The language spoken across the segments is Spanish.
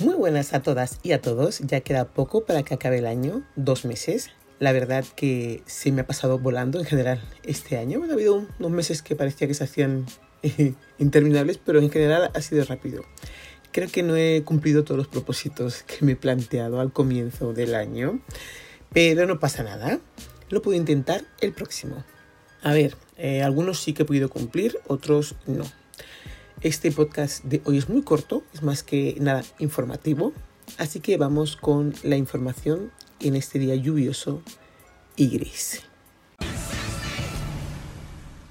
Muy buenas a todas y a todos, ya queda poco para que acabe el año, dos meses. La verdad que se me ha pasado volando en general este año. Ha habido unos meses que parecía que se hacían eh, interminables, pero en general ha sido rápido. Creo que no he cumplido todos los propósitos que me he planteado al comienzo del año, pero no pasa nada. Lo puedo intentar el próximo. A ver, eh, algunos sí que he podido cumplir, otros no. Este podcast de hoy es muy corto, es más que nada informativo, así que vamos con la información en este día lluvioso y gris.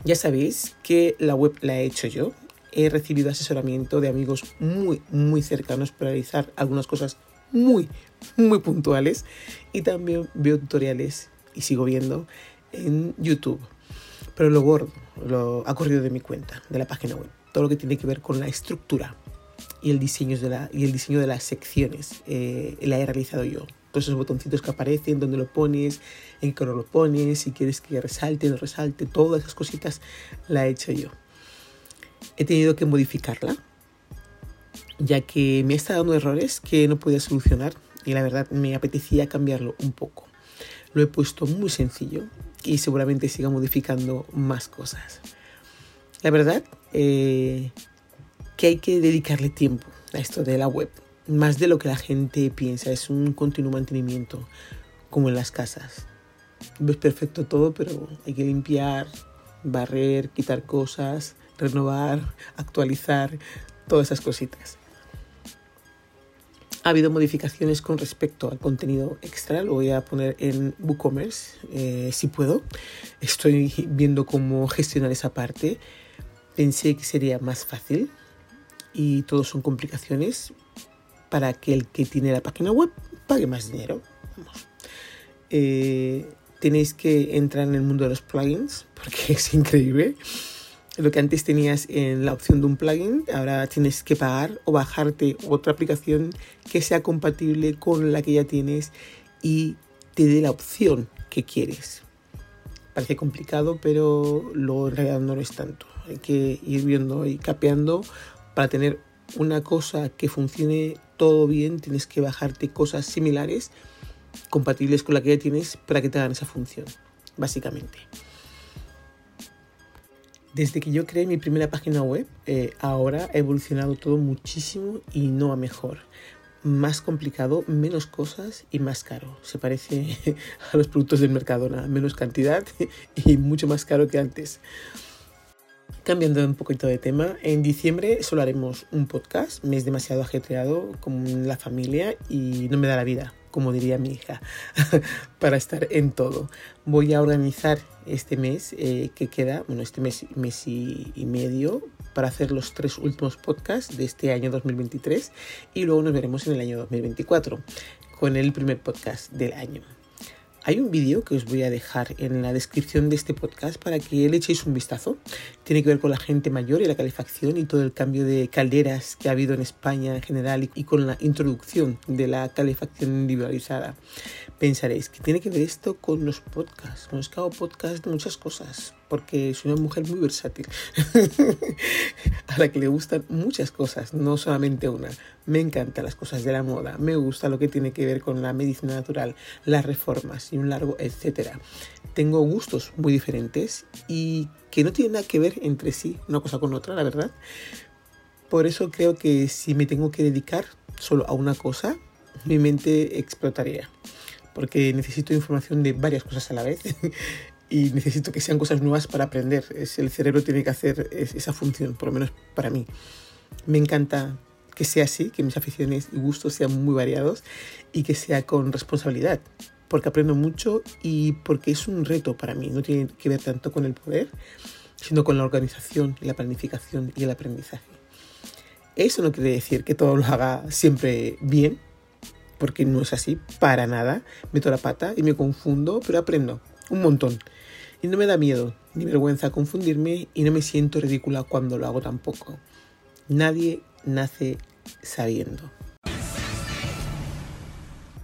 Ya sabéis que la web la he hecho yo. He recibido asesoramiento de amigos muy, muy cercanos para realizar algunas cosas muy, muy puntuales. Y también veo tutoriales y sigo viendo en YouTube. Pero lo gordo lo ha corrido de mi cuenta, de la página web todo lo que tiene que ver con la estructura y el diseño de, la, y el diseño de las secciones. Eh, la he realizado yo. Todos esos botoncitos que aparecen, donde lo pones, en qué color lo pones, si quieres que resalte, no resalte, todas esas cositas la he hecho yo. He tenido que modificarla, ya que me está dando errores que no podía solucionar y la verdad me apetecía cambiarlo un poco. Lo he puesto muy sencillo y seguramente siga modificando más cosas. La verdad eh, que hay que dedicarle tiempo a esto de la web, más de lo que la gente piensa, es un continuo mantenimiento, como en las casas. Ves perfecto todo, pero hay que limpiar, barrer, quitar cosas, renovar, actualizar, todas esas cositas. Ha habido modificaciones con respecto al contenido extra, lo voy a poner en WooCommerce eh, si puedo. Estoy viendo cómo gestionar esa parte pensé que sería más fácil y todo son complicaciones para que el que tiene la página web pague más dinero. Eh, tenéis que entrar en el mundo de los plugins porque es increíble. Lo que antes tenías en la opción de un plugin, ahora tienes que pagar o bajarte otra aplicación que sea compatible con la que ya tienes y te dé la opción que quieres. Parece complicado, pero lo realidad no lo es tanto hay que ir viendo y capeando para tener una cosa que funcione todo bien, tienes que bajarte cosas similares, compatibles con la que ya tienes, para que te hagan esa función, básicamente. Desde que yo creé mi primera página web, eh, ahora ha evolucionado todo muchísimo y no a mejor. Más complicado, menos cosas y más caro. Se parece a los productos del Mercadona, menos cantidad y mucho más caro que antes. Cambiando un poquito de tema, en diciembre solo haremos un podcast, me es demasiado ajetreado con la familia y no me da la vida, como diría mi hija, para estar en todo. Voy a organizar este mes eh, que queda, bueno, este mes, mes y, y medio, para hacer los tres últimos podcasts de este año 2023 y luego nos veremos en el año 2024 con el primer podcast del año. Hay un vídeo que os voy a dejar en la descripción de este podcast para que le echéis un vistazo. Tiene que ver con la gente mayor y la calefacción y todo el cambio de calderas que ha habido en España en general y con la introducción de la calefacción individualizada. Pensaréis que tiene que ver esto con los podcasts. Que hago podcast de muchas cosas porque soy una mujer muy versátil, a la que le gustan muchas cosas, no solamente una. Me encantan las cosas de la moda, me gusta lo que tiene que ver con la medicina natural, las reformas y un largo etcétera. Tengo gustos muy diferentes y que no tienen nada que ver entre sí una cosa con otra, la verdad. Por eso creo que si me tengo que dedicar solo a una cosa, mi mente explotaría porque necesito información de varias cosas a la vez y necesito que sean cosas nuevas para aprender. Es, el cerebro tiene que hacer esa función, por lo menos para mí. Me encanta que sea así, que mis aficiones y gustos sean muy variados y que sea con responsabilidad, porque aprendo mucho y porque es un reto para mí. No tiene que ver tanto con el poder, sino con la organización, la planificación y el aprendizaje. Eso no quiere decir que todo lo haga siempre bien, porque no es así, para nada. Meto la pata y me confundo, pero aprendo un montón. Y no me da miedo ni vergüenza confundirme y no me siento ridícula cuando lo hago tampoco. Nadie nace sabiendo.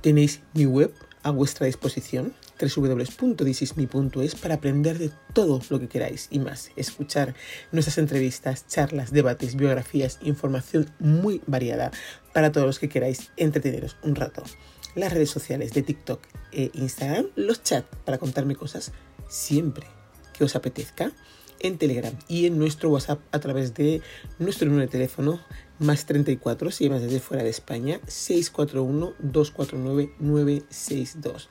Tenéis mi web a vuestra disposición www.thisisme.es para aprender de todo lo que queráis y más. Escuchar nuestras entrevistas, charlas, debates, biografías, información muy variada para todos los que queráis entreteneros un rato. Las redes sociales de TikTok e Instagram, los chats para contarme cosas siempre que os apetezca en Telegram y en nuestro WhatsApp a través de nuestro número de teléfono más 34 si llamas desde fuera de España 641 249 962.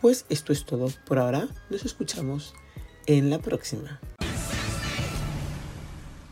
Pues esto es todo por ahora. Nos escuchamos en la próxima.